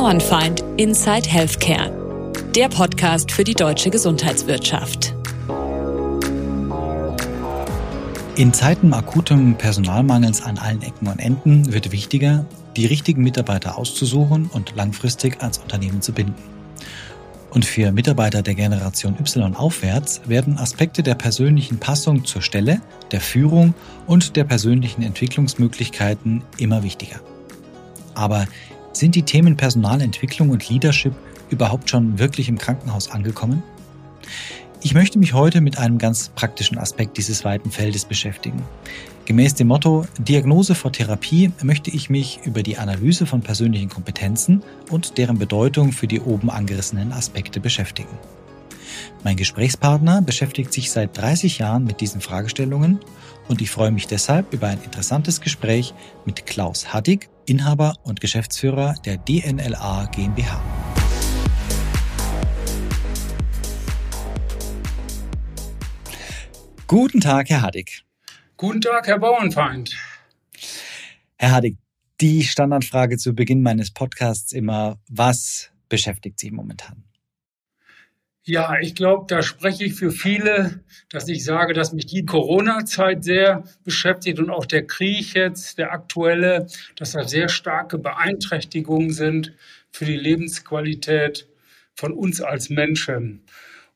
Bauernfeind Inside Healthcare. Der Podcast für die deutsche Gesundheitswirtschaft. In Zeiten akutem Personalmangels an allen Ecken und Enden wird wichtiger, die richtigen Mitarbeiter auszusuchen und langfristig als Unternehmen zu binden. Und für Mitarbeiter der Generation Y aufwärts werden Aspekte der persönlichen Passung zur Stelle, der Führung und der persönlichen Entwicklungsmöglichkeiten immer wichtiger. Aber sind die Themen Personalentwicklung und Leadership überhaupt schon wirklich im Krankenhaus angekommen? Ich möchte mich heute mit einem ganz praktischen Aspekt dieses weiten Feldes beschäftigen. Gemäß dem Motto Diagnose vor Therapie möchte ich mich über die Analyse von persönlichen Kompetenzen und deren Bedeutung für die oben angerissenen Aspekte beschäftigen. Mein Gesprächspartner beschäftigt sich seit 30 Jahren mit diesen Fragestellungen und ich freue mich deshalb über ein interessantes Gespräch mit Klaus Hattig, Inhaber und Geschäftsführer der DNLA GmbH. Guten Tag, Herr Haddig. Guten Tag, Herr Bauernfeind. Herr Haddig, die Standardfrage zu Beginn meines Podcasts immer, was beschäftigt Sie momentan? Ja, ich glaube, da spreche ich für viele, dass ich sage, dass mich die Corona-Zeit sehr beschäftigt und auch der Krieg jetzt, der aktuelle, dass da sehr starke Beeinträchtigungen sind für die Lebensqualität von uns als Menschen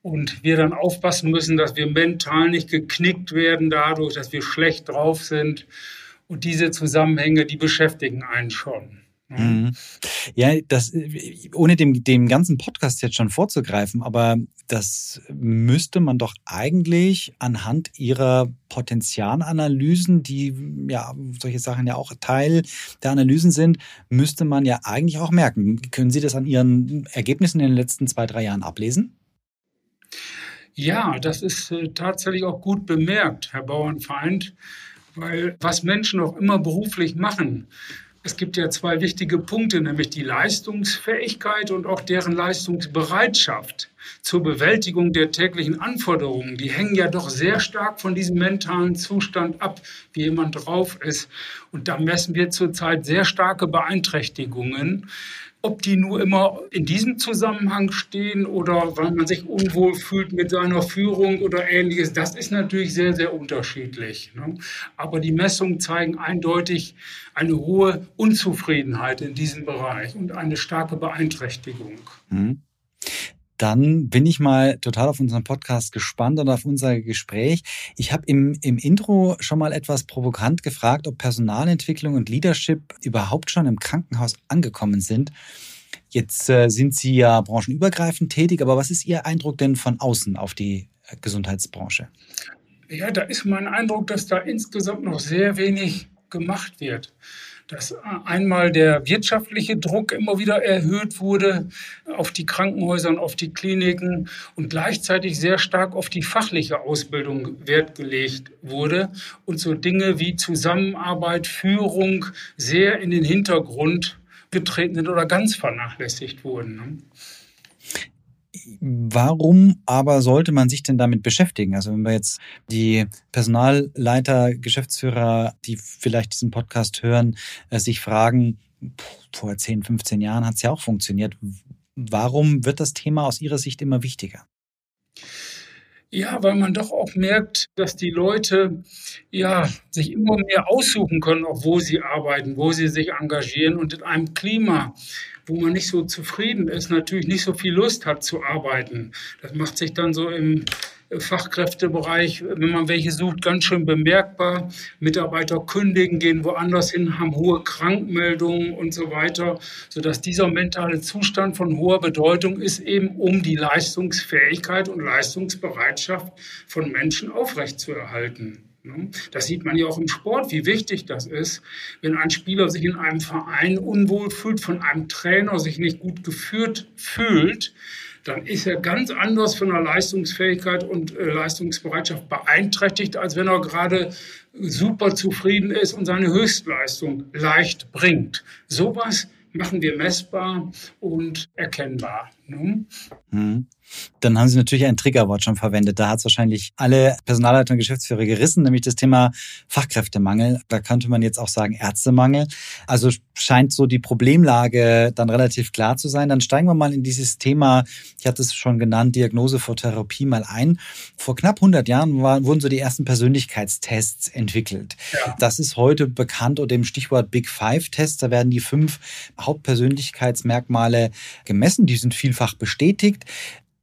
und wir dann aufpassen müssen, dass wir mental nicht geknickt werden dadurch, dass wir schlecht drauf sind. Und diese Zusammenhänge, die beschäftigen einen schon. Mhm. Ja, das, ohne dem, dem ganzen Podcast jetzt schon vorzugreifen, aber das müsste man doch eigentlich anhand ihrer Potenzialanalysen, die ja solche Sachen ja auch Teil der Analysen sind, müsste man ja eigentlich auch merken. Können Sie das an Ihren Ergebnissen in den letzten zwei, drei Jahren ablesen? Ja, das ist äh, tatsächlich auch gut bemerkt, Herr Bauernfeind, weil was Menschen auch immer beruflich machen, es gibt ja zwei wichtige Punkte, nämlich die Leistungsfähigkeit und auch deren Leistungsbereitschaft zur Bewältigung der täglichen Anforderungen. Die hängen ja doch sehr stark von diesem mentalen Zustand ab, wie jemand drauf ist. Und da messen wir zurzeit sehr starke Beeinträchtigungen. Ob die nur immer in diesem Zusammenhang stehen oder weil man sich unwohl fühlt mit seiner Führung oder ähnliches, das ist natürlich sehr, sehr unterschiedlich. Ne? Aber die Messungen zeigen eindeutig eine hohe Unzufriedenheit in diesem Bereich und eine starke Beeinträchtigung. Mhm dann bin ich mal total auf unseren Podcast gespannt und auf unser Gespräch. Ich habe im, im Intro schon mal etwas provokant gefragt, ob Personalentwicklung und Leadership überhaupt schon im Krankenhaus angekommen sind. Jetzt äh, sind Sie ja branchenübergreifend tätig, aber was ist Ihr Eindruck denn von außen auf die äh, Gesundheitsbranche? Ja, da ist mein Eindruck, dass da insgesamt noch sehr wenig gemacht wird dass einmal der wirtschaftliche Druck immer wieder erhöht wurde auf die Krankenhäuser und auf die Kliniken und gleichzeitig sehr stark auf die fachliche Ausbildung Wert gelegt wurde und so Dinge wie Zusammenarbeit, Führung sehr in den Hintergrund getreten sind oder ganz vernachlässigt wurden. Warum aber sollte man sich denn damit beschäftigen? Also wenn wir jetzt die Personalleiter, Geschäftsführer, die vielleicht diesen Podcast hören, äh, sich fragen, vor 10, 15 Jahren hat es ja auch funktioniert. Warum wird das Thema aus Ihrer Sicht immer wichtiger? Ja, weil man doch auch merkt, dass die Leute ja sich immer mehr aussuchen können, auch wo sie arbeiten, wo sie sich engagieren und in einem Klima, wo man nicht so zufrieden ist, natürlich nicht so viel Lust hat zu arbeiten. Das macht sich dann so im Fachkräftebereich, wenn man welche sucht, ganz schön bemerkbar. Mitarbeiter kündigen, gehen woanders hin, haben hohe Krankmeldungen und so weiter, sodass dieser mentale Zustand von hoher Bedeutung ist, eben um die Leistungsfähigkeit und Leistungsbereitschaft von Menschen aufrechtzuerhalten. Ne? Das sieht man ja auch im Sport, wie wichtig das ist, wenn ein Spieler sich in einem Verein unwohl fühlt, von einem Trainer sich nicht gut geführt fühlt, dann ist er ganz anders von der Leistungsfähigkeit und äh, Leistungsbereitschaft beeinträchtigt, als wenn er gerade super zufrieden ist und seine Höchstleistung leicht bringt. Sowas machen wir messbar und erkennbar. Ne? Hm. Dann haben Sie natürlich ein Triggerwort schon verwendet. Da hat es wahrscheinlich alle Personalleiter und Geschäftsführer gerissen, nämlich das Thema Fachkräftemangel. Da könnte man jetzt auch sagen Ärztemangel. Also scheint so die Problemlage dann relativ klar zu sein. Dann steigen wir mal in dieses Thema, ich hatte es schon genannt, Diagnose vor Therapie mal ein. Vor knapp 100 Jahren war, wurden so die ersten Persönlichkeitstests entwickelt. Ja. Das ist heute bekannt unter dem Stichwort Big Five Tests. Da werden die fünf Hauptpersönlichkeitsmerkmale gemessen. Die sind vielfach bestätigt.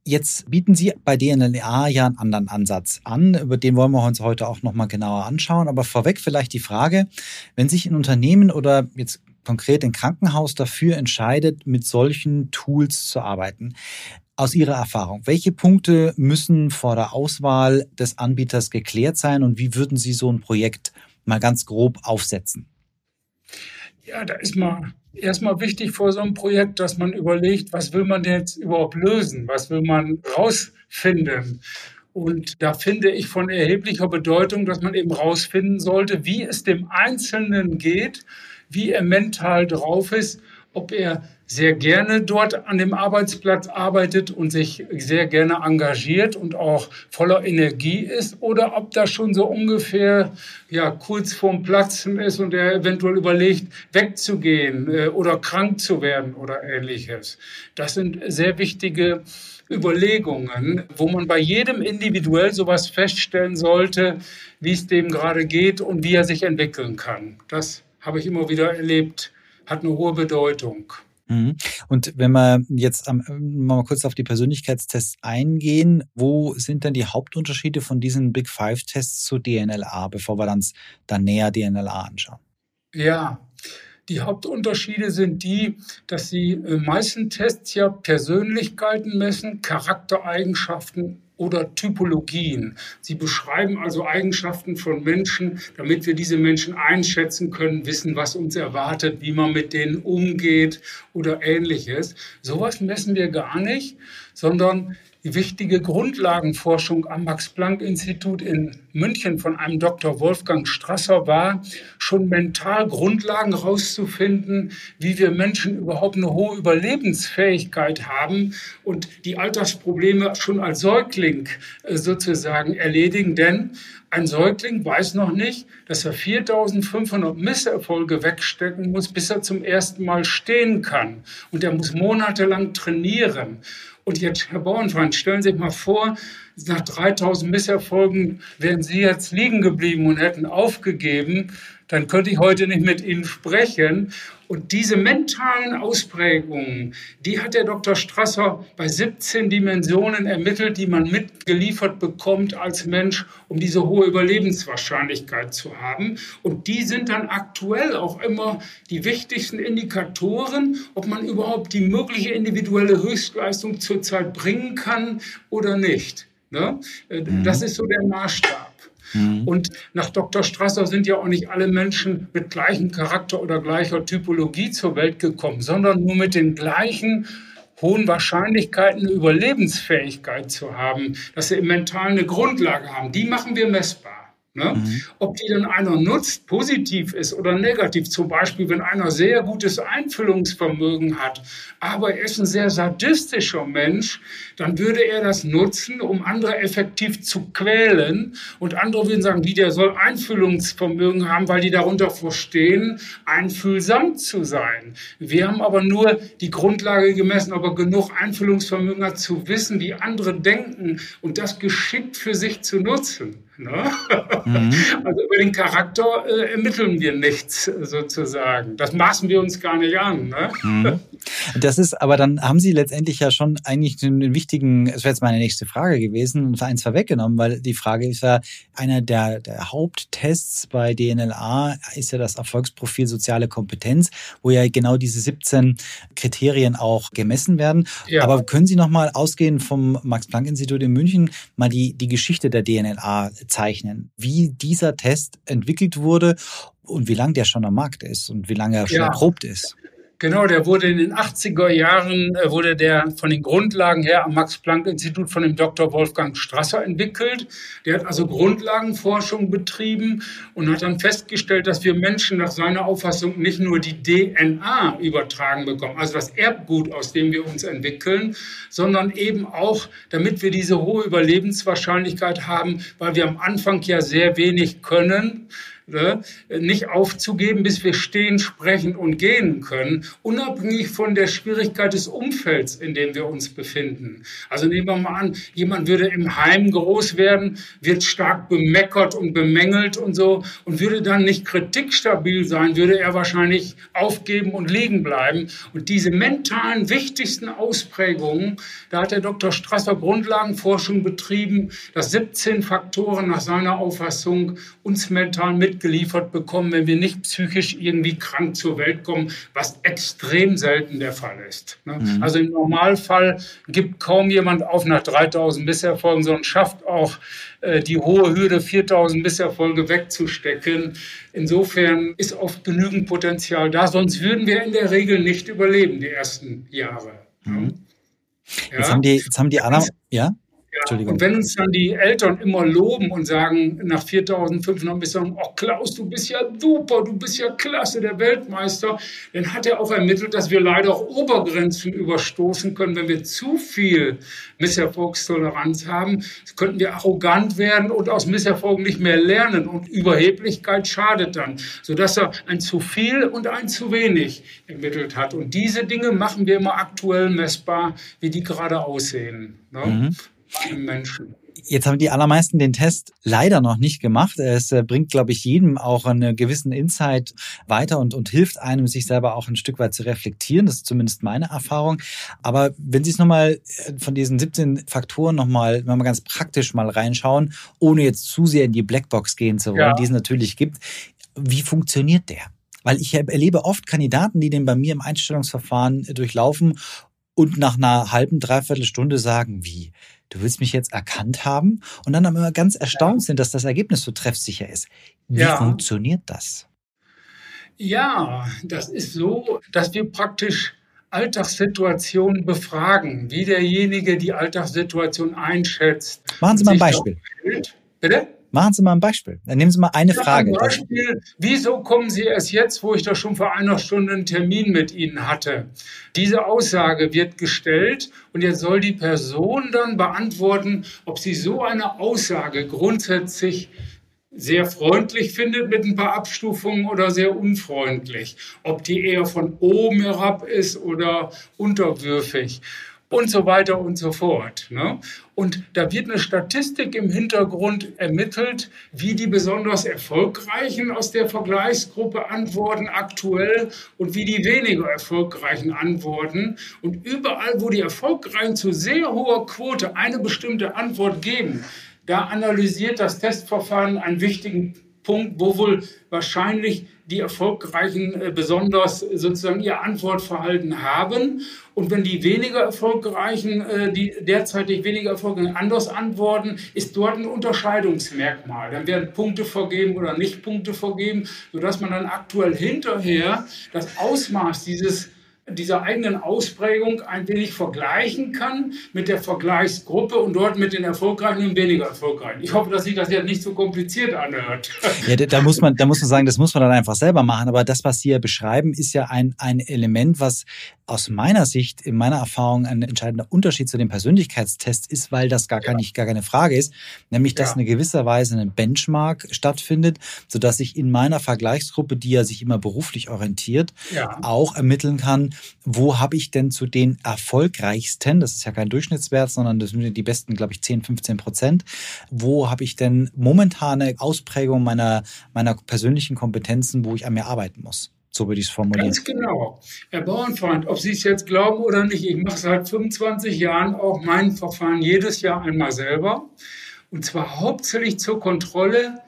Jetzt bieten Sie bei DNLA ja einen anderen Ansatz an, über den wollen wir uns heute auch nochmal genauer anschauen. Aber vorweg vielleicht die Frage, wenn sich ein Unternehmen oder jetzt konkret ein Krankenhaus dafür entscheidet, mit solchen Tools zu arbeiten, aus Ihrer Erfahrung, welche Punkte müssen vor der Auswahl des Anbieters geklärt sein und wie würden Sie so ein Projekt mal ganz grob aufsetzen? Ja, da ist mal erstmal wichtig vor so einem Projekt, dass man überlegt, was will man jetzt überhaupt lösen? Was will man rausfinden? Und da finde ich von erheblicher Bedeutung, dass man eben rausfinden sollte, wie es dem Einzelnen geht, wie er mental drauf ist, ob er sehr gerne dort an dem Arbeitsplatz arbeitet und sich sehr gerne engagiert und auch voller Energie ist oder ob das schon so ungefähr ja kurz vorm Platzen ist und er eventuell überlegt wegzugehen äh, oder krank zu werden oder ähnliches. Das sind sehr wichtige Überlegungen, wo man bei jedem individuell sowas feststellen sollte, wie es dem gerade geht und wie er sich entwickeln kann. Das habe ich immer wieder erlebt, hat eine hohe Bedeutung. Mhm. Und wenn wir jetzt mal kurz auf die Persönlichkeitstests eingehen, wo sind denn die Hauptunterschiede von diesen Big Five Tests zu DNLA, bevor wir uns dann näher DNLA anschauen? Ja, die Hauptunterschiede sind die, dass die äh, meisten Tests ja Persönlichkeiten messen, Charaktereigenschaften oder Typologien. Sie beschreiben also Eigenschaften von Menschen, damit wir diese Menschen einschätzen können, wissen, was uns erwartet, wie man mit denen umgeht oder ähnliches. Sowas messen wir gar nicht, sondern die wichtige Grundlagenforschung am Max-Planck-Institut in München von einem Dr. Wolfgang Strasser war, schon mental Grundlagen herauszufinden, wie wir Menschen überhaupt eine hohe Überlebensfähigkeit haben und die Altersprobleme schon als Säugling äh, sozusagen erledigen. Denn ein Säugling weiß noch nicht, dass er 4500 Misserfolge wegstecken muss, bis er zum ersten Mal stehen kann. Und er muss monatelang trainieren. Und jetzt, Herr Bauernfeind, stellen Sie sich mal vor, nach 3000 Misserfolgen wären Sie jetzt liegen geblieben und hätten aufgegeben dann könnte ich heute nicht mit Ihnen sprechen. Und diese mentalen Ausprägungen, die hat der Dr. Strasser bei 17 Dimensionen ermittelt, die man mitgeliefert bekommt als Mensch, um diese hohe Überlebenswahrscheinlichkeit zu haben. Und die sind dann aktuell auch immer die wichtigsten Indikatoren, ob man überhaupt die mögliche individuelle Höchstleistung zurzeit bringen kann oder nicht. Ne? Äh, das mhm. ist so der Maßstab. Mhm. Und nach Dr. Strasser sind ja auch nicht alle Menschen mit gleichem Charakter oder gleicher Typologie zur Welt gekommen, sondern nur mit den gleichen hohen Wahrscheinlichkeiten eine Überlebensfähigkeit zu haben, dass sie im Mentalen eine Grundlage haben. Die machen wir messbar. Ne? Mhm. Ob die dann einer nutzt, positiv ist oder negativ. Zum Beispiel, wenn einer sehr gutes Einfühlungsvermögen hat, aber er ist ein sehr sadistischer Mensch, dann würde er das nutzen, um andere effektiv zu quälen. Und andere würden sagen, die, der soll Einfühlungsvermögen haben, weil die darunter verstehen, einfühlsam zu sein. Wir haben aber nur die Grundlage gemessen, ob er genug Einfühlungsvermögen hat, zu wissen, wie andere denken und das geschickt für sich zu nutzen. Ne? Mhm. Also über den Charakter äh, ermitteln wir nichts sozusagen. Das maßen wir uns gar nicht an. Ne? Mhm. Das ist, aber dann haben Sie letztendlich ja schon eigentlich einen wichtigen, es wäre jetzt meine nächste Frage gewesen, und eins vorweggenommen, weil die Frage ist ja, einer der, der Haupttests bei DNLA ist ja das Erfolgsprofil soziale Kompetenz, wo ja genau diese 17 Kriterien auch gemessen werden. Ja. Aber können Sie nochmal ausgehend vom Max-Planck-Institut in München mal die, die Geschichte der DNLA zeichnen, wie dieser Test entwickelt wurde und wie lange der schon am Markt ist und wie lange er schon ja. erprobt ist. Genau, der wurde in den 80er Jahren, äh, wurde der von den Grundlagen her am Max-Planck-Institut von dem Dr. Wolfgang Strasser entwickelt. Der hat also Grundlagenforschung betrieben und hat dann festgestellt, dass wir Menschen nach seiner Auffassung nicht nur die DNA übertragen bekommen, also das Erbgut, aus dem wir uns entwickeln, sondern eben auch, damit wir diese hohe Überlebenswahrscheinlichkeit haben, weil wir am Anfang ja sehr wenig können, ne, nicht aufzugeben, bis wir stehen, sprechen und gehen können, unabhängig von der Schwierigkeit des Umfelds, in dem wir uns befinden. Also nehmen wir mal an, jemand würde im Heim groß werden, wird stark bemeckert und bemängelt und so und würde dann nicht kritikstabil sein, würde er wahrscheinlich aufgeben und liegen bleiben. Und diese mentalen wichtigsten Ausprägungen, da hat der Dr. Strasser Grundlagenforschung betrieben, dass 17 Faktoren nach seiner Auffassung uns mental mit mitgeliefert bekommen, wenn wir nicht psychisch irgendwie krank zur Welt kommen, was extrem selten der Fall ist. Ne? Mhm. Also im Normalfall gibt kaum jemand auf nach 3000 Misserfolgen, sondern schafft auch äh, die hohe Hürde 4000 Misserfolge wegzustecken. Insofern ist oft genügend Potenzial da, sonst würden wir in der Regel nicht überleben, die ersten Jahre. Mhm. Ja? Jetzt haben die, jetzt haben die anderen, ja? Entschuldigung. Und wenn uns dann die Eltern immer loben und sagen, nach 4500 bis sagen, oh Klaus, du bist ja super, du bist ja klasse, der Weltmeister, dann hat er auch ermittelt, dass wir leider auch Obergrenzen überstoßen können. Wenn wir zu viel Misserfolgstoleranz haben, könnten wir arrogant werden und aus Misserfolgen nicht mehr lernen. Und Überheblichkeit schadet dann, sodass er ein zu viel und ein zu wenig ermittelt hat. Und diese Dinge machen wir immer aktuell messbar, wie die gerade aussehen. Ne? Mhm. Menschen. Jetzt haben die allermeisten den Test leider noch nicht gemacht. Es äh, bringt, glaube ich, jedem auch einen gewissen Insight weiter und, und hilft einem, sich selber auch ein Stück weit zu reflektieren. Das ist zumindest meine Erfahrung. Aber wenn Sie es nochmal äh, von diesen 17 Faktoren nochmal noch mal ganz praktisch mal reinschauen, ohne jetzt zu sehr in die Blackbox gehen zu wollen, ja. die es natürlich gibt, wie funktioniert der? Weil ich erlebe oft Kandidaten, die den bei mir im Einstellungsverfahren durchlaufen und nach einer halben, dreiviertel Stunde sagen, wie? Du willst mich jetzt erkannt haben und dann immer ganz erstaunt sind, dass das Ergebnis so treffsicher ist. Wie ja. funktioniert das? Ja, das ist so, dass wir praktisch Alltagssituationen befragen, wie derjenige die Alltagssituation einschätzt. Machen Sie mal ein Beispiel. Bitte? Machen Sie mal ein Beispiel. Dann nehmen Sie mal eine ja, Frage. Ein Beispiel, wieso kommen Sie erst jetzt, wo ich doch schon vor einer Stunde einen Termin mit Ihnen hatte? Diese Aussage wird gestellt und jetzt soll die Person dann beantworten, ob sie so eine Aussage grundsätzlich sehr freundlich findet mit ein paar Abstufungen oder sehr unfreundlich. Ob die eher von oben herab ist oder unterwürfig und so weiter und so fort. Ne? Und da wird eine Statistik im Hintergrund ermittelt, wie die besonders Erfolgreichen aus der Vergleichsgruppe antworten aktuell und wie die weniger Erfolgreichen antworten. Und überall, wo die Erfolgreichen zu sehr hoher Quote eine bestimmte Antwort geben, da analysiert das Testverfahren einen wichtigen Punkt, wo wohl wahrscheinlich die Erfolgreichen äh, besonders sozusagen ihr Antwortverhalten haben. Und wenn die weniger Erfolgreichen, äh, die derzeitig weniger Erfolgreichen anders antworten, ist dort ein Unterscheidungsmerkmal. Dann werden Punkte vergeben oder nicht Punkte vergeben, sodass man dann aktuell hinterher das Ausmaß dieses dieser eigenen Ausprägung ein wenig vergleichen kann mit der Vergleichsgruppe und dort mit den Erfolgreichen und weniger Erfolgreichen. Ich hoffe, dass sich das jetzt nicht so kompliziert anhört. Ja, da muss man, da muss man sagen, das muss man dann einfach selber machen. Aber das, was Sie ja beschreiben, ist ja ein, ein Element, was aus meiner Sicht, in meiner Erfahrung, ein entscheidender Unterschied zu dem Persönlichkeitstest ist, weil das gar, ja. nicht, gar keine Frage ist, nämlich dass ja. eine gewisser Weise ein Benchmark stattfindet, sodass ich in meiner Vergleichsgruppe, die ja sich immer beruflich orientiert, ja. auch ermitteln kann, wo habe ich denn zu den erfolgreichsten, das ist ja kein Durchschnittswert, sondern das sind die besten, glaube ich, 10, 15 Prozent, wo habe ich denn momentane Ausprägung meiner, meiner persönlichen Kompetenzen, wo ich an mir arbeiten muss? So würde ich es formulieren. Ganz genau. Herr Bauernfreund, ob Sie es jetzt glauben oder nicht, ich mache seit 25 Jahren auch mein Verfahren jedes Jahr einmal selber. Und zwar hauptsächlich zur Kontrolle,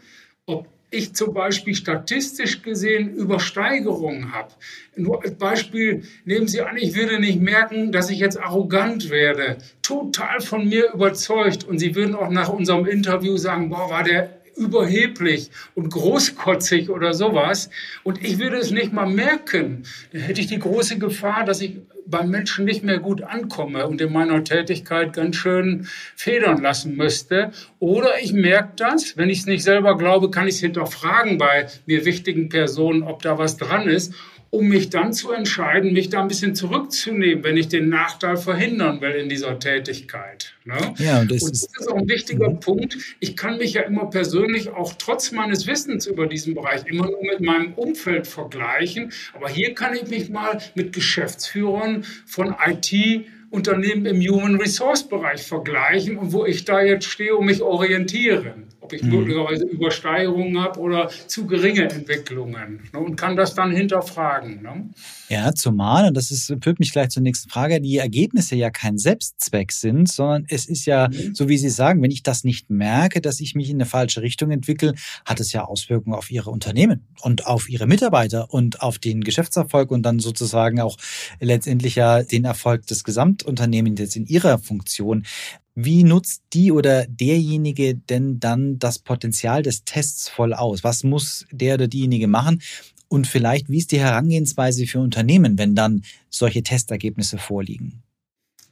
ob ich zum Beispiel statistisch gesehen Übersteigerungen habe. Nur als Beispiel nehmen Sie an, ich würde nicht merken, dass ich jetzt arrogant werde. Total von mir überzeugt. Und Sie würden auch nach unserem Interview sagen, boah, war der überheblich und großkotzig oder sowas. Und ich würde es nicht mal merken. Dann hätte ich die große Gefahr, dass ich beim Menschen nicht mehr gut ankomme und in meiner Tätigkeit ganz schön federn lassen müsste. Oder ich merke das, wenn ich es nicht selber glaube, kann ich es hinterfragen bei mir wichtigen Personen, ob da was dran ist um mich dann zu entscheiden, mich da ein bisschen zurückzunehmen, wenn ich den Nachteil verhindern will in dieser Tätigkeit. Ne? Ja, und das, und das ist, ist auch ein wichtiger mhm. Punkt. Ich kann mich ja immer persönlich auch trotz meines Wissens über diesen Bereich immer nur mit meinem Umfeld vergleichen. Aber hier kann ich mich mal mit Geschäftsführern von IT Unternehmen im Human Resource Bereich vergleichen und wo ich da jetzt stehe und mich orientieren ob ich mhm. möglicherweise Übersteigerungen habe oder zu geringe Entwicklungen ne, und kann das dann hinterfragen. Ne? Ja, zumal, und das ist, führt mich gleich zur nächsten Frage, die Ergebnisse ja kein Selbstzweck sind, sondern es ist ja, mhm. so wie Sie sagen, wenn ich das nicht merke, dass ich mich in eine falsche Richtung entwickle, hat es ja Auswirkungen auf Ihre Unternehmen und auf Ihre Mitarbeiter und auf den Geschäftserfolg und dann sozusagen auch letztendlich ja den Erfolg des Gesamtunternehmens jetzt in Ihrer Funktion. Wie nutzt die oder derjenige denn dann das Potenzial des Tests voll aus? Was muss der oder diejenige machen? Und vielleicht, wie ist die Herangehensweise für Unternehmen, wenn dann solche Testergebnisse vorliegen?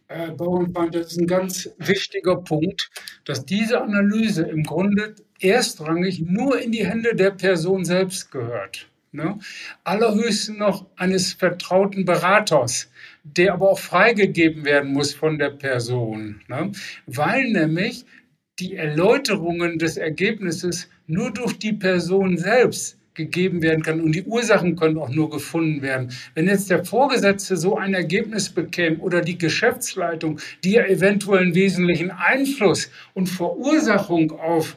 Herr Bauernfeind, das ist ein ganz wichtiger Punkt, dass diese Analyse im Grunde erstrangig nur in die Hände der Person selbst gehört. Ne? Allerhöchstens noch eines vertrauten Beraters, der aber auch freigegeben werden muss von der Person, ne? weil nämlich die Erläuterungen des Ergebnisses nur durch die Person selbst gegeben werden kann und die Ursachen können auch nur gefunden werden. Wenn jetzt der Vorgesetzte so ein Ergebnis bekäme oder die Geschäftsleitung, die ja eventuell einen wesentlichen Einfluss und Verursachung auf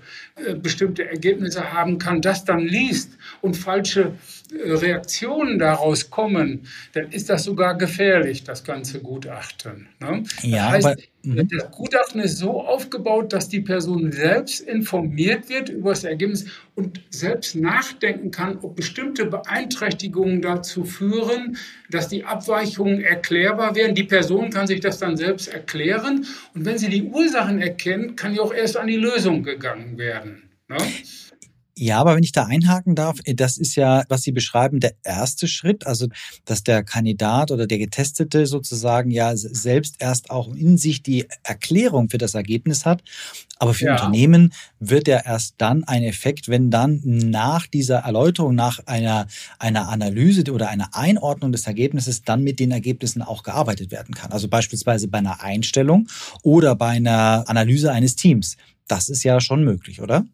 bestimmte Ergebnisse haben kann, das dann liest und falsche äh, Reaktionen daraus kommen, dann ist das sogar gefährlich, das ganze Gutachten. Ne? Ja, das heißt, aber, mhm. das Gutachten ist so aufgebaut, dass die Person selbst informiert wird über das Ergebnis und selbst nachdenken kann, ob bestimmte Beeinträchtigungen dazu führen, dass die Abweichungen erklärbar werden. Die Person kann sich das dann selbst erklären und wenn sie die Ursachen erkennt, kann ja auch erst an die Lösung gegangen werden. Ne? Ja, aber wenn ich da einhaken darf, äh, das ist ja, was Sie beschreiben, der erste Schritt, also dass der Kandidat oder der Getestete sozusagen ja selbst erst auch in sich die Erklärung für das Ergebnis hat. Aber für ja. Unternehmen wird ja erst dann ein Effekt, wenn dann nach dieser Erläuterung, nach einer, einer Analyse oder einer Einordnung des Ergebnisses dann mit den Ergebnissen auch gearbeitet werden kann. Also beispielsweise bei einer Einstellung oder bei einer Analyse eines Teams. Das ist ja schon möglich, oder?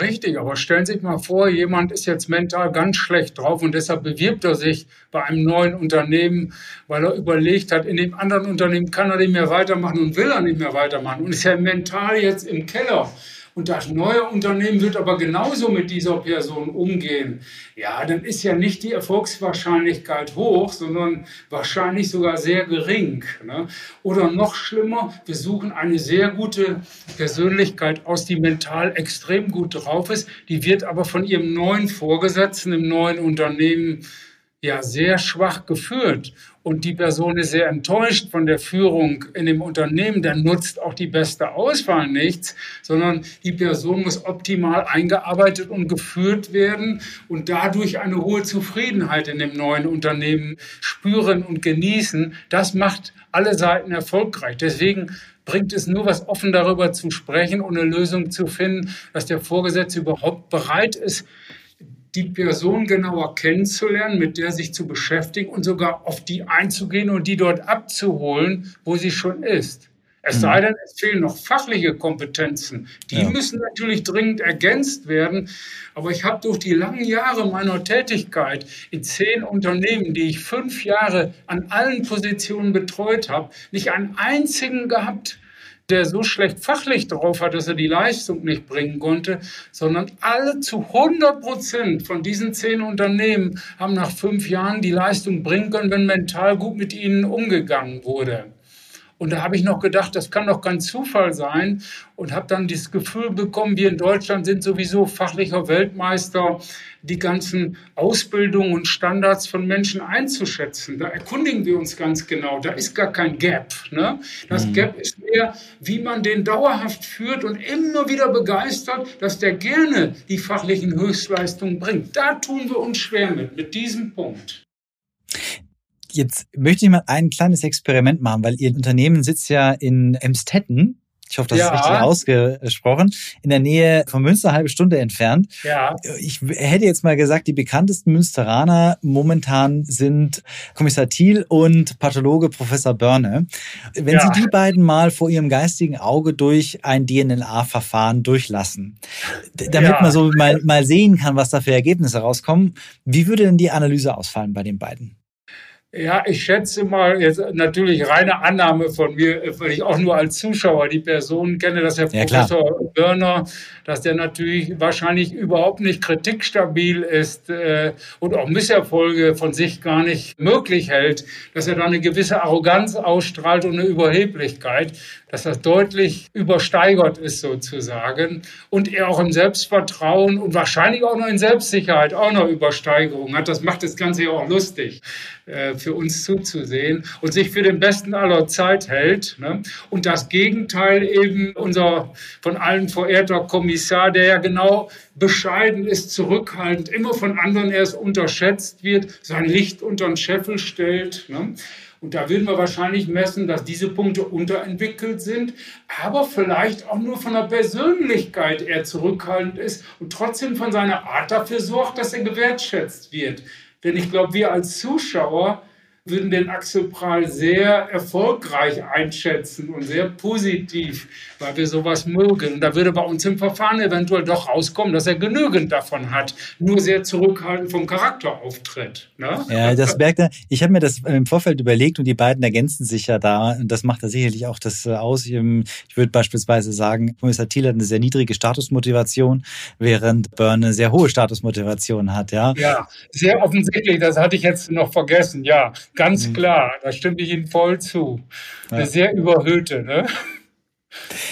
Richtig, aber stellen Sie sich mal vor, jemand ist jetzt mental ganz schlecht drauf und deshalb bewirbt er sich bei einem neuen Unternehmen, weil er überlegt hat, in dem anderen Unternehmen kann er nicht mehr weitermachen und will er nicht mehr weitermachen und ist ja mental jetzt im Keller. Und das neue Unternehmen wird aber genauso mit dieser Person umgehen. Ja, dann ist ja nicht die Erfolgswahrscheinlichkeit hoch, sondern wahrscheinlich sogar sehr gering. Ne? Oder noch schlimmer, wir suchen eine sehr gute Persönlichkeit aus, die mental extrem gut drauf ist. Die wird aber von ihrem neuen Vorgesetzten im neuen Unternehmen ja sehr schwach geführt und die Person ist sehr enttäuscht von der Führung in dem Unternehmen, dann nutzt auch die beste Auswahl nichts, sondern die Person muss optimal eingearbeitet und geführt werden und dadurch eine hohe Zufriedenheit in dem neuen Unternehmen spüren und genießen. Das macht alle Seiten erfolgreich. Deswegen bringt es nur was offen darüber zu sprechen und eine Lösung zu finden, dass der Vorgesetzte überhaupt bereit ist, die Person genauer kennenzulernen, mit der sich zu beschäftigen und sogar auf die einzugehen und die dort abzuholen, wo sie schon ist. Es mhm. sei denn, es fehlen noch fachliche Kompetenzen. Die ja. müssen natürlich dringend ergänzt werden. Aber ich habe durch die langen Jahre meiner Tätigkeit in zehn Unternehmen, die ich fünf Jahre an allen Positionen betreut habe, nicht einen einzigen gehabt, der so schlecht fachlich drauf hat, dass er die Leistung nicht bringen konnte, sondern alle zu 100 Prozent von diesen zehn Unternehmen haben nach fünf Jahren die Leistung bringen können, wenn mental gut mit ihnen umgegangen wurde. Und da habe ich noch gedacht, das kann doch kein Zufall sein und habe dann das Gefühl bekommen, wir in Deutschland sind sowieso fachlicher Weltmeister, die ganzen Ausbildungen und Standards von Menschen einzuschätzen. Da erkundigen wir uns ganz genau. Da ist gar kein Gap. Ne? Das mhm. Gap ist mehr, wie man den dauerhaft führt und immer wieder begeistert, dass der gerne die fachlichen Höchstleistungen bringt. Da tun wir uns schwer mit, mit diesem Punkt. Jetzt möchte ich mal ein kleines Experiment machen, weil Ihr Unternehmen sitzt ja in Emstetten. Ich hoffe, das ja. ist richtig ausgesprochen. In der Nähe von Münster, halbe Stunde entfernt. Ja. Ich hätte jetzt mal gesagt, die bekanntesten Münsteraner momentan sind Kommissar Thiel und Pathologe Professor Börne. Wenn ja. Sie die beiden mal vor Ihrem geistigen Auge durch ein DNLA-Verfahren durchlassen, damit ja. man so mal, mal sehen kann, was da für Ergebnisse rauskommen, wie würde denn die Analyse ausfallen bei den beiden? Ja, ich schätze mal, jetzt natürlich reine Annahme von mir, weil ich auch nur als Zuschauer die Person kenne, dass Herr ja, Professor. Börner, dass der natürlich wahrscheinlich überhaupt nicht kritikstabil ist äh, und auch Misserfolge von sich gar nicht möglich hält, dass er da eine gewisse Arroganz ausstrahlt und eine Überheblichkeit dass das deutlich übersteigert ist sozusagen und er auch im Selbstvertrauen und wahrscheinlich auch noch in Selbstsicherheit auch noch Übersteigerung hat. Das macht das Ganze ja auch lustig äh, für uns zuzusehen und sich für den Besten aller Zeit hält. Ne? Und das Gegenteil eben unser von allen verehrter Kommissar, der ja genau bescheiden ist, zurückhaltend, immer von anderen erst unterschätzt wird, sein Licht unter den Scheffel stellt. Ne? Und da würden wir wahrscheinlich messen, dass diese Punkte unterentwickelt sind, aber vielleicht auch nur von der Persönlichkeit eher zurückhaltend ist und trotzdem von seiner Art dafür sorgt, dass er gewertschätzt wird. Denn ich glaube, wir als Zuschauer würden den Axel Prahl sehr erfolgreich einschätzen und sehr positiv, weil wir sowas mögen. Da würde bei uns im Verfahren eventuell doch rauskommen, dass er genügend davon hat, nur sehr zurückhaltend vom Charakter auftritt. Ne? Ja, das merkt er. Ich habe mir das im Vorfeld überlegt und die beiden ergänzen sich ja da. Und das macht er sicherlich auch das äh, aus. Ich würde beispielsweise sagen, Kommissar Thiel hat eine sehr niedrige Statusmotivation, während Byrne eine sehr hohe Statusmotivation hat. Ja, ja sehr offensichtlich. Das hatte ich jetzt noch vergessen. Ja, Ganz mhm. klar, da stimme ich Ihnen voll zu. Eine ja. sehr überhöhte, ne?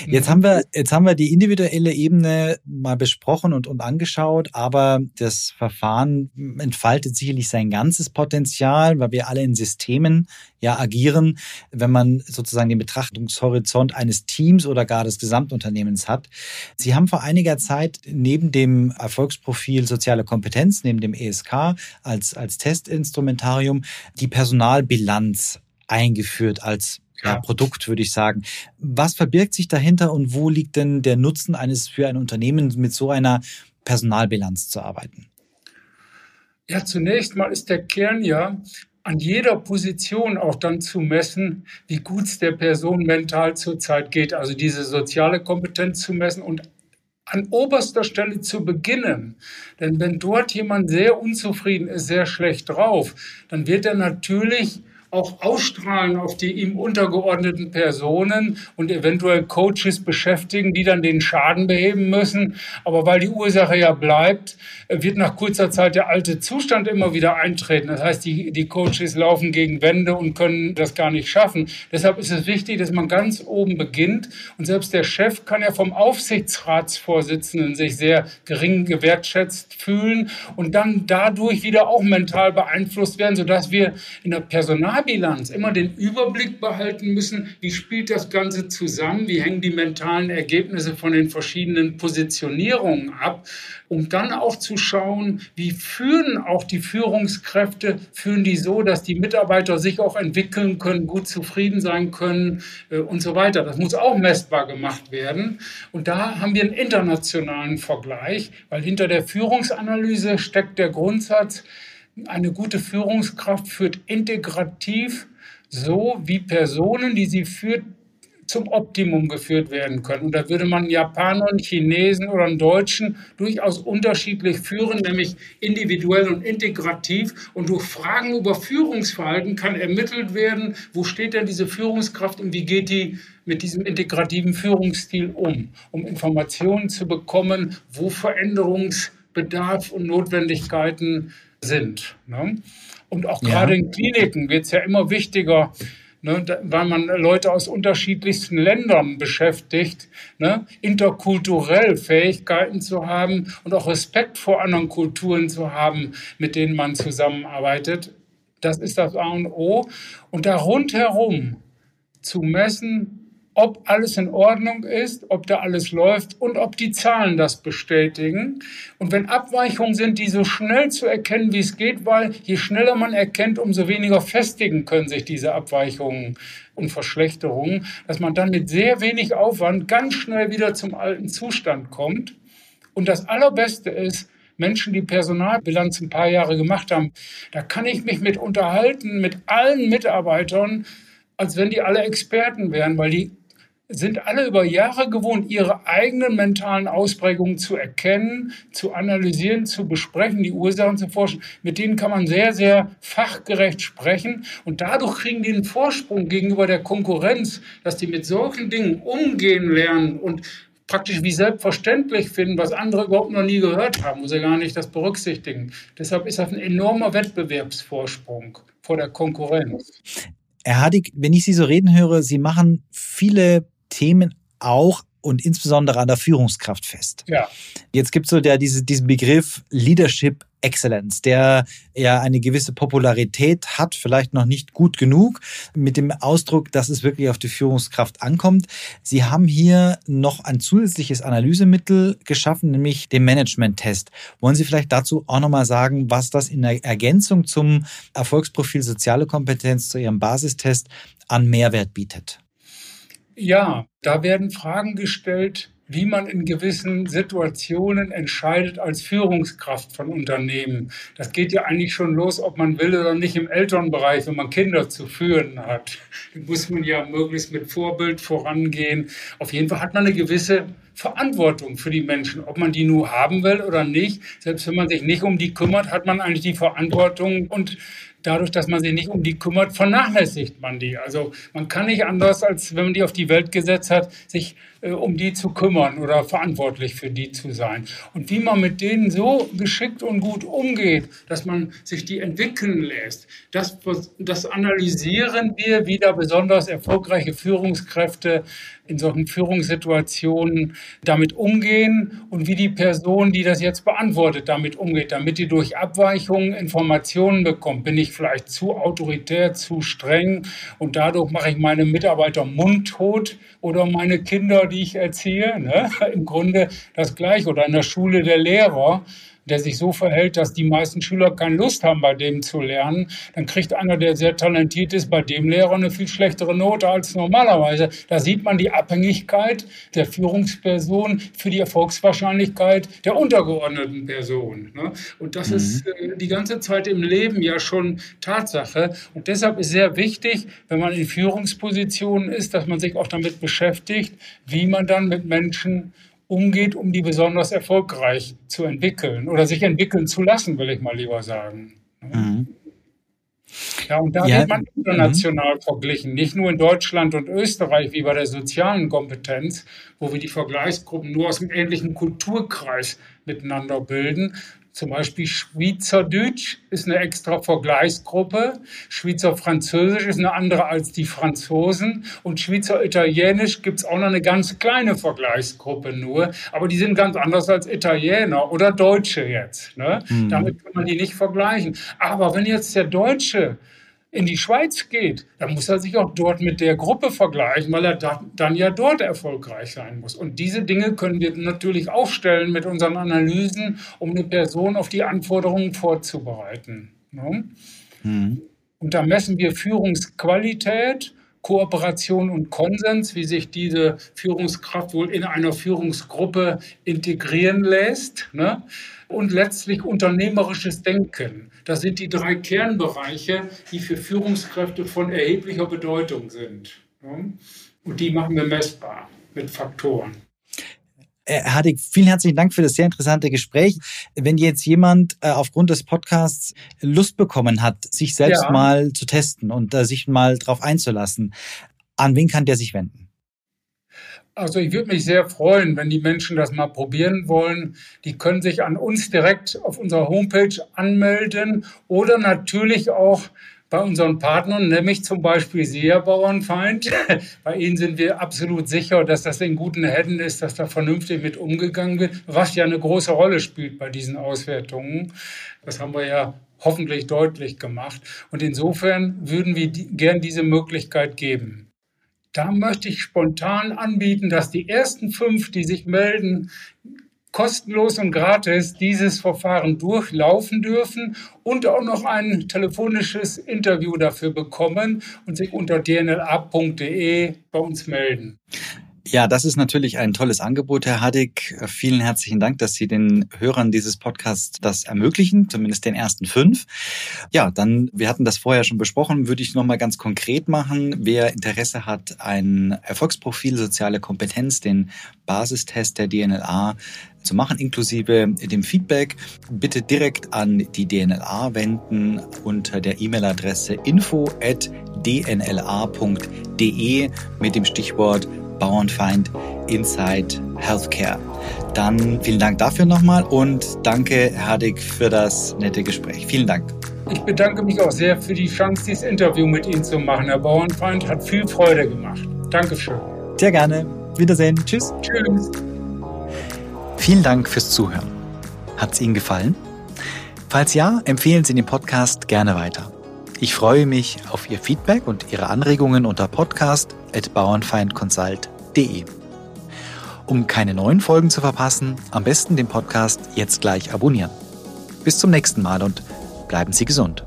Jetzt haben wir, jetzt haben wir die individuelle Ebene mal besprochen und, und angeschaut, aber das Verfahren entfaltet sicherlich sein ganzes Potenzial, weil wir alle in Systemen ja agieren, wenn man sozusagen den Betrachtungshorizont eines Teams oder gar des Gesamtunternehmens hat. Sie haben vor einiger Zeit neben dem Erfolgsprofil soziale Kompetenz, neben dem ESK als, als Testinstrumentarium die Personalbilanz eingeführt als ja, Produkt, würde ich sagen. Was verbirgt sich dahinter und wo liegt denn der Nutzen eines für ein Unternehmen mit so einer Personalbilanz zu arbeiten? Ja, zunächst mal ist der Kern ja, an jeder Position auch dann zu messen, wie gut es der Person mental zurzeit geht. Also diese soziale Kompetenz zu messen und an oberster Stelle zu beginnen. Denn wenn dort jemand sehr unzufrieden ist, sehr schlecht drauf, dann wird er natürlich auch ausstrahlen auf die ihm untergeordneten Personen und eventuell Coaches beschäftigen, die dann den Schaden beheben müssen. Aber weil die Ursache ja bleibt, wird nach kurzer Zeit der alte Zustand immer wieder eintreten. Das heißt, die, die Coaches laufen gegen Wände und können das gar nicht schaffen. Deshalb ist es wichtig, dass man ganz oben beginnt. Und selbst der Chef kann ja vom Aufsichtsratsvorsitzenden sich sehr gering gewertschätzt fühlen und dann dadurch wieder auch mental beeinflusst werden, sodass wir in der Personal Personalbilanz immer den Überblick behalten müssen, wie spielt das Ganze zusammen, wie hängen die mentalen Ergebnisse von den verschiedenen Positionierungen ab, um dann auch zu schauen, wie führen auch die Führungskräfte, führen die so, dass die Mitarbeiter sich auch entwickeln können, gut zufrieden sein können äh, und so weiter. Das muss auch messbar gemacht werden. Und da haben wir einen internationalen Vergleich, weil hinter der Führungsanalyse steckt der Grundsatz, eine gute Führungskraft führt integrativ so, wie Personen, die sie führt, zum Optimum geführt werden können. Und da würde man Japaner, Chinesen oder einen Deutschen durchaus unterschiedlich führen, nämlich individuell und integrativ. Und durch Fragen über Führungsverhalten kann ermittelt werden, wo steht denn diese Führungskraft und wie geht die mit diesem integrativen Führungsstil um, um Informationen zu bekommen, wo Veränderungsbedarf und Notwendigkeiten sind. Ne? Und auch gerade ja. in Kliniken wird es ja immer wichtiger, ne, weil man Leute aus unterschiedlichsten Ländern beschäftigt, ne, interkulturell Fähigkeiten zu haben und auch Respekt vor anderen Kulturen zu haben, mit denen man zusammenarbeitet. Das ist das A und O. Und da rundherum zu messen, ob alles in Ordnung ist, ob da alles läuft und ob die Zahlen das bestätigen. Und wenn Abweichungen sind, die so schnell zu erkennen, wie es geht, weil je schneller man erkennt, umso weniger festigen können sich diese Abweichungen und Verschlechterungen, dass man dann mit sehr wenig Aufwand ganz schnell wieder zum alten Zustand kommt. Und das Allerbeste ist, Menschen, die Personalbilanz ein paar Jahre gemacht haben, da kann ich mich mit unterhalten, mit allen Mitarbeitern, als wenn die alle Experten wären, weil die sind alle über Jahre gewohnt, ihre eigenen mentalen Ausprägungen zu erkennen, zu analysieren, zu besprechen, die Ursachen zu forschen. Mit denen kann man sehr, sehr fachgerecht sprechen und dadurch kriegen die einen Vorsprung gegenüber der Konkurrenz, dass die mit solchen Dingen umgehen lernen und praktisch wie selbstverständlich finden, was andere überhaupt noch nie gehört haben, wo sie gar nicht das berücksichtigen. Deshalb ist das ein enormer Wettbewerbsvorsprung vor der Konkurrenz. Herr Hadig, wenn ich Sie so reden höre, Sie machen viele Themen auch und insbesondere an der Führungskraft fest. Ja. Jetzt gibt es so der, diese, diesen Begriff Leadership Excellence, der ja eine gewisse Popularität hat, vielleicht noch nicht gut genug, mit dem Ausdruck, dass es wirklich auf die Führungskraft ankommt. Sie haben hier noch ein zusätzliches Analysemittel geschaffen, nämlich den Management-Test. Wollen Sie vielleicht dazu auch nochmal sagen, was das in der Ergänzung zum Erfolgsprofil soziale Kompetenz, zu Ihrem Basistest an Mehrwert bietet? Ja, da werden Fragen gestellt, wie man in gewissen Situationen entscheidet als Führungskraft von Unternehmen. Das geht ja eigentlich schon los, ob man will oder nicht im Elternbereich, wenn man Kinder zu führen hat. Da muss man ja möglichst mit Vorbild vorangehen. Auf jeden Fall hat man eine gewisse Verantwortung für die Menschen, ob man die nur haben will oder nicht. Selbst wenn man sich nicht um die kümmert, hat man eigentlich die Verantwortung und dadurch, dass man sich nicht um die kümmert, vernachlässigt man die. Also man kann nicht anders, als wenn man die auf die Welt gesetzt hat, sich äh, um die zu kümmern oder verantwortlich für die zu sein. Und wie man mit denen so geschickt und gut umgeht, dass man sich die entwickeln lässt, das, das analysieren wir, wie da besonders erfolgreiche Führungskräfte in solchen Führungssituationen damit umgehen und wie die Person, die das jetzt beantwortet, damit umgeht, damit die durch Abweichungen Informationen bekommt. Bin ich vielleicht zu autoritär, zu streng und dadurch mache ich meine Mitarbeiter mundtot oder meine Kinder, die ich erziehe, ne? im Grunde das Gleiche oder in der Schule der Lehrer der sich so verhält, dass die meisten Schüler keine Lust haben, bei dem zu lernen, dann kriegt einer, der sehr talentiert ist, bei dem Lehrer eine viel schlechtere Note als normalerweise. Da sieht man die Abhängigkeit der Führungsperson für die Erfolgswahrscheinlichkeit der untergeordneten Person. Ne? Und das mhm. ist äh, die ganze Zeit im Leben ja schon Tatsache. Und deshalb ist sehr wichtig, wenn man in Führungspositionen ist, dass man sich auch damit beschäftigt, wie man dann mit Menschen umgeht, um die besonders erfolgreich zu entwickeln oder sich entwickeln zu lassen, will ich mal lieber sagen. Mhm. Ja, und da ja. wird man international mhm. verglichen, nicht nur in Deutschland und Österreich wie bei der sozialen Kompetenz, wo wir die Vergleichsgruppen nur aus einem ähnlichen Kulturkreis miteinander bilden, zum Beispiel Schweizerdeutsch ist eine extra Vergleichsgruppe. Schweizer Französisch ist eine andere als die Franzosen. Und Schweizer Italienisch gibt es auch noch eine ganz kleine Vergleichsgruppe nur. Aber die sind ganz anders als Italiener oder Deutsche jetzt. Ne? Mhm. Damit kann man die nicht vergleichen. Aber wenn jetzt der Deutsche in die Schweiz geht, dann muss er sich auch dort mit der Gruppe vergleichen, weil er da, dann ja dort erfolgreich sein muss. Und diese Dinge können wir natürlich aufstellen mit unseren Analysen, um eine Person auf die Anforderungen vorzubereiten. Ne? Mhm. Und da messen wir Führungsqualität, Kooperation und Konsens, wie sich diese Führungskraft wohl in einer Führungsgruppe integrieren lässt. Ne? Und letztlich unternehmerisches Denken. Das sind die drei Kernbereiche, die für Führungskräfte von erheblicher Bedeutung sind. Und die machen wir messbar mit Faktoren. Herr Hardig, vielen herzlichen Dank für das sehr interessante Gespräch. Wenn jetzt jemand äh, aufgrund des Podcasts Lust bekommen hat, sich selbst ja. mal zu testen und äh, sich mal drauf einzulassen, an wen kann der sich wenden? Also ich würde mich sehr freuen, wenn die Menschen das mal probieren wollen. Die können sich an uns direkt auf unserer Homepage anmelden oder natürlich auch bei unseren Partnern, nämlich zum Beispiel Sie, Herr Bauernfeind. Bei Ihnen sind wir absolut sicher, dass das in guten Händen ist, dass da vernünftig mit umgegangen wird, was ja eine große Rolle spielt bei diesen Auswertungen. Das haben wir ja hoffentlich deutlich gemacht. Und insofern würden wir gern diese Möglichkeit geben. Da möchte ich spontan anbieten, dass die ersten fünf, die sich melden, kostenlos und gratis dieses Verfahren durchlaufen dürfen und auch noch ein telefonisches Interview dafür bekommen und sich unter dnla.de bei uns melden. Ja, das ist natürlich ein tolles Angebot, Herr Haddig. Vielen herzlichen Dank, dass Sie den Hörern dieses Podcasts das ermöglichen, zumindest den ersten fünf. Ja, dann, wir hatten das vorher schon besprochen, würde ich nochmal ganz konkret machen. Wer Interesse hat, ein Erfolgsprofil soziale Kompetenz, den Basistest der DNLA zu machen, inklusive dem Feedback, bitte direkt an die DNLA wenden unter der E-Mail-Adresse info at dnla.de mit dem Stichwort Bauernfeind Inside Healthcare. Dann vielen Dank dafür nochmal und danke, Herdig, für das nette Gespräch. Vielen Dank. Ich bedanke mich auch sehr für die Chance, dieses Interview mit Ihnen zu machen. Herr Bauernfeind hat viel Freude gemacht. Dankeschön. Sehr gerne. Wiedersehen. Tschüss. Tschüss. Vielen Dank fürs Zuhören. Hat es Ihnen gefallen? Falls ja, empfehlen Sie den Podcast gerne weiter. Ich freue mich auf Ihr Feedback und Ihre Anregungen unter podcast.bauernfeindconsult.de. Um keine neuen Folgen zu verpassen, am besten den Podcast jetzt gleich abonnieren. Bis zum nächsten Mal und bleiben Sie gesund.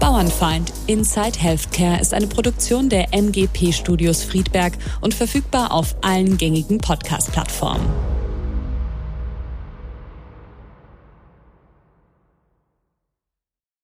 Bauernfeind Inside Healthcare ist eine Produktion der MGP Studios Friedberg und verfügbar auf allen gängigen Podcast-Plattformen.